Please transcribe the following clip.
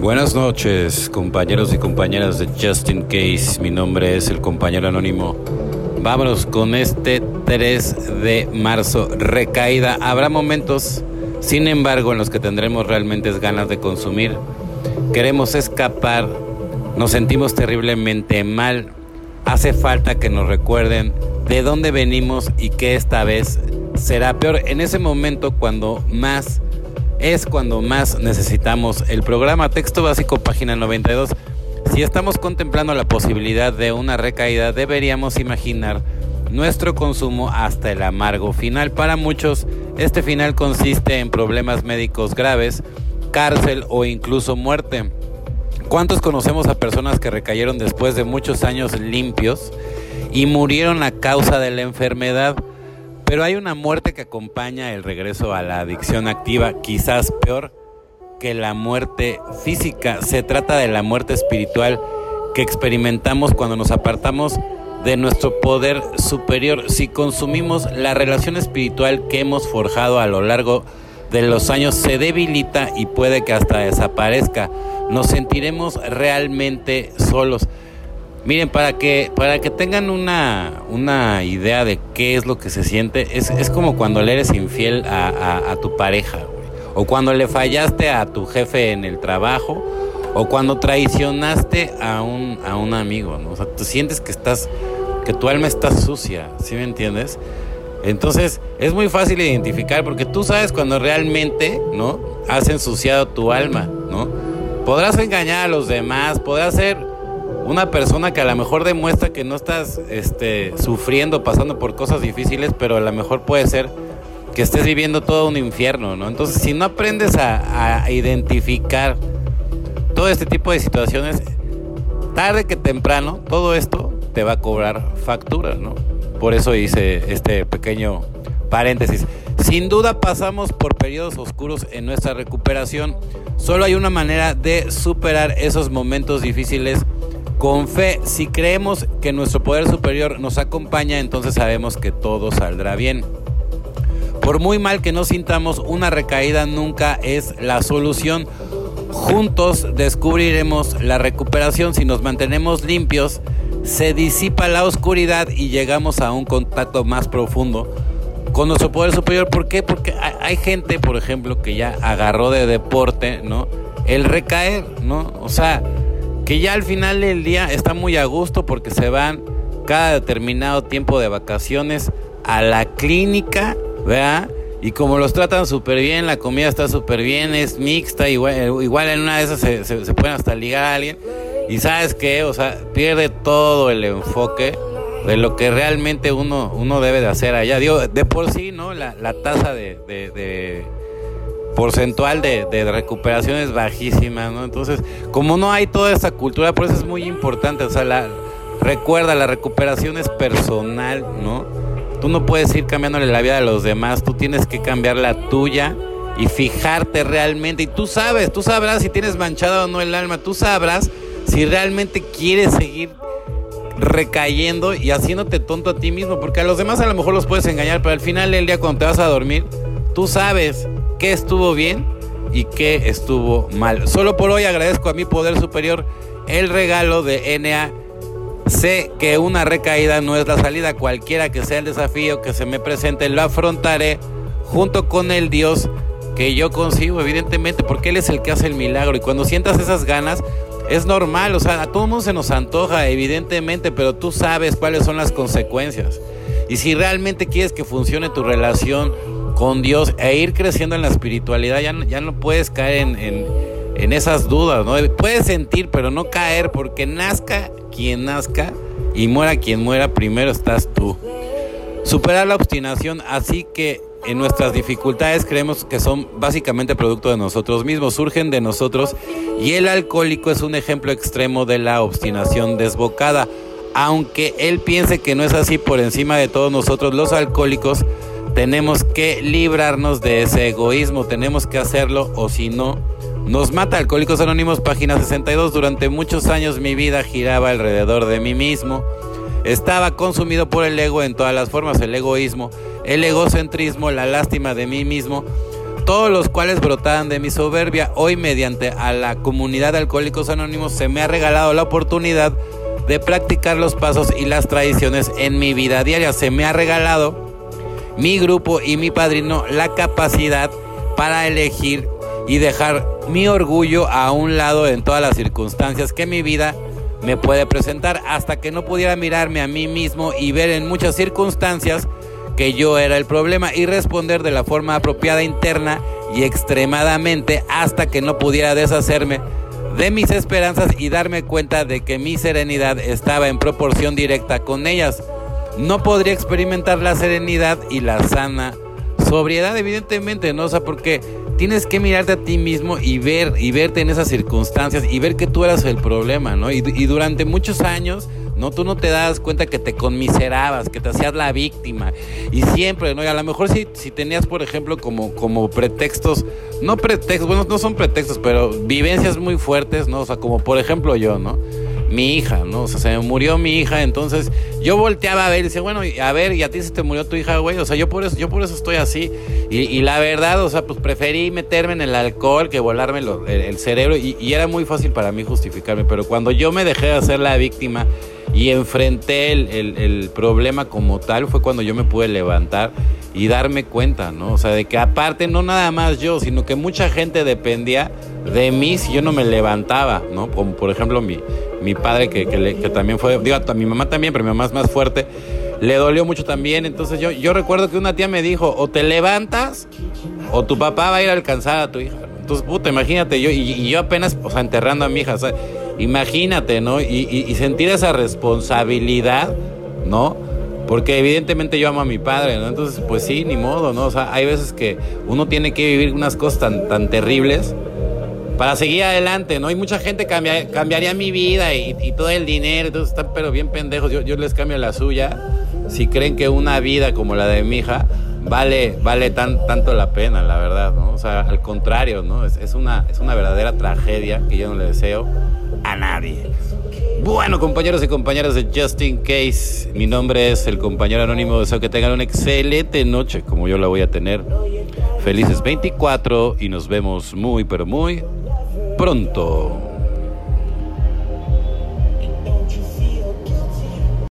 Buenas noches, compañeros y compañeras de Justin Case. Mi nombre es el compañero anónimo. Vámonos con este 3 de marzo. Recaída. Habrá momentos, sin embargo, en los que tendremos realmente ganas de consumir. Queremos escapar. Nos sentimos terriblemente mal. Hace falta que nos recuerden de dónde venimos y que esta vez será peor. En ese momento, cuando más es cuando más necesitamos el programa. Texto básico, página 92. Si estamos contemplando la posibilidad de una recaída, deberíamos imaginar nuestro consumo hasta el amargo final. Para muchos, este final consiste en problemas médicos graves, cárcel o incluso muerte. ¿Cuántos conocemos a personas que recayeron después de muchos años limpios y murieron a causa de la enfermedad? Pero hay una muerte que acompaña el regreso a la adicción activa, quizás peor que la muerte física. Se trata de la muerte espiritual que experimentamos cuando nos apartamos de nuestro poder superior. Si consumimos la relación espiritual que hemos forjado a lo largo de los años, se debilita y puede que hasta desaparezca. Nos sentiremos realmente solos. Miren, para que, para que tengan una, una idea de qué es lo que se siente, es, es como cuando le eres infiel a, tu pareja, o cuando le fallaste a tu jefe en el trabajo, o cuando traicionaste a un, a un amigo, ¿no? O sea, tú sientes que estás, que tu alma está sucia, ¿sí me entiendes? Entonces, es muy fácil identificar porque tú sabes cuando realmente, ¿no? Has ensuciado tu alma, ¿no? Podrás engañar a los demás, podrás ser una persona que a lo mejor demuestra que no estás este, sufriendo, pasando por cosas difíciles, pero a lo mejor puede ser que estés viviendo todo un infierno, ¿no? Entonces, si no aprendes a, identificar todo este tipo de situaciones, tarde que temprano, todo esto te va a cobrar factura, ¿no? Por eso hice este pequeño paréntesis. Sin duda pasamos por periodos oscuros en nuestra recuperación. Solo hay una manera de superar esos momentos difíciles con fe, si creemos que nuestro poder superior nos acompaña, entonces sabemos que todo saldrá bien. Por muy mal que nos sintamos, una recaída nunca es la solución. Juntos descubriremos la recuperación si nos mantenemos limpios, se disipa la oscuridad y llegamos a un contacto más profundo con nuestro poder superior. ¿Por qué? Porque hay gente, por ejemplo, que ya agarró de deporte, ¿no? El recaer, ¿no? O sea, que ya al final del día está muy a gusto porque se van cada determinado tiempo de vacaciones a la clínica, ¿verdad? Y como los tratan súper bien, la comida está súper bien, es mixta, igual, igual en una de esas se, pueden hasta ligar a alguien. Y sabes qué, o sea, pierde todo el enfoque de lo que realmente uno, uno debe de hacer allá. Digo, de por sí, ¿no? La, la tasa de porcentual de, de, recuperación es bajísima, ¿no? Entonces, como no hay toda esa cultura, por eso es muy importante, o sea, la, recuerda, la recuperación es personal, ¿no? Tú no puedes ir cambiándole la vida a los demás, tú tienes que cambiar la tuya y fijarte realmente, y tú sabes, tú sabrás si tienes manchado o no el alma, tú sabrás si realmente quieres seguir recayendo y haciéndote tonto a ti mismo, porque a los demás a lo mejor los puedes engañar, pero al final del día cuando te vas a dormir, tú sabes qué estuvo bien y qué estuvo mal. Solo por hoy agradezco a mi poder superior el regalo de NA. Sé que una recaída no es la salida, cualquiera que sea el desafío que se me presente, lo afrontaré junto con el Dios que yo consigo, evidentemente, porque Él es el que hace el milagro. Y cuando sientas esas ganas, es normal, o sea, a todo mundo se nos antoja, evidentemente, pero tú sabes cuáles son las consecuencias. Y si realmente quieres que funcione tu relación con Dios e ir creciendo en la espiritualidad, ya, ya no puedes caer en, en, esas dudas, ¿no? Puedes sentir, pero no caer, porque nazca quien nazca y muera quien muera, primero estás tú. Superar la obstinación, así que en nuestras dificultades creemos que son básicamente producto de nosotros mismos, surgen de nosotros y el alcohólico es un ejemplo extremo de la obstinación desbocada. Aunque él piense que no es así por encima de todos nosotros los alcohólicos, tenemos que librarnos de ese egoísmo, tenemos que hacerlo o si no, nos mata. Alcohólicos Anónimos, página 62. Durante muchos años mi vida giraba alrededor de mí mismo. Estaba consumido por el ego en todas las formas, el egoísmo, el egocentrismo, la lástima de mí mismo. todos los cuales brotaban de mi soberbia. Hoy, mediante a la comunidad de Alcohólicos Anónimos, se me ha regalado la oportunidad de practicar los pasos y las tradiciones en mi vida diaria. Se me ha regalado mi grupo y mi padrino la capacidad para elegir y dejar mi orgullo a un lado en todas las circunstancias que mi vida me puede presentar hasta que no pudiera mirarme a mí mismo y ver en muchas circunstancias que yo era el problema y responder de la forma apropiada interna y extremadamente hasta que no pudiera deshacerme de mis esperanzas y darme cuenta de que mi serenidad estaba en proporción directa con ellas. No podría experimentar la serenidad y la sana sobriedad, evidentemente, ¿no? O sea, porque tienes que mirarte a ti mismo y ver y verte en esas circunstancias y ver que tú eras el problema, ¿no? Y, durante muchos años ¿no? Tú no te das cuenta que te conmiserabas, que te hacías la víctima. Y siempre, ¿no? Y a lo mejor si, si tenías, por ejemplo, como, como pretextos, no pretextos, bueno, no son pretextos, pero vivencias muy fuertes, ¿no? O sea, como por ejemplo yo, ¿no? Mi hija, ¿no? O sea, se murió mi hija, entonces yo volteaba a ver y decía, bueno, a ver, ¿y a ti se te murió tu hija, güey? O sea, yo por eso, yo por eso estoy así. Y, la verdad, o sea, pues preferí meterme en el alcohol que volarme el, cerebro y, era muy fácil para mí justificarme. Pero cuando yo me dejé de hacer la víctima, y enfrenté el, problema como tal, fue cuando yo me pude levantar y darme cuenta, ¿no? O sea, de que aparte no nada más yo, sino que mucha gente dependía de mí si yo no me levantaba, ¿no? Como por ejemplo mi, mi padre, que, que, también fue, digo, a mi mamá también, pero mi mamá es más fuerte, le dolió mucho también. Entonces yo, yo recuerdo que una tía me dijo, o te levantas o tu papá va a ir a alcanzar a tu hija. Entonces, puta, imagínate, yo, y, y yo apenas, o sea, enterrando a mi hija, o sea, Imagínate, ¿no? Y, sentir esa responsabilidad, ¿no? Porque evidentemente yo amo a mi padre, ¿no? Entonces, pues sí, ni modo, ¿no? O sea, hay veces que uno tiene que vivir unas cosas tan, tan terribles para seguir adelante, ¿no? Y mucha gente cambiaría mi vida y, todo el dinero, entonces están pero bien pendejos, yo, les cambio la suya. Si creen que una vida como la de mi hija vale, vale tan, tanto la pena, la verdad, ¿no? O sea, al contrario, ¿no? Es, es, una, es una verdadera tragedia que yo no le deseo a nadie. Bueno, compañeros y compañeras de Just In Case, mi nombre es el compañero anónimo. Deseo que tengan una excelente noche, como yo la voy a tener. Felices 24 y nos vemos muy, pero muy pronto.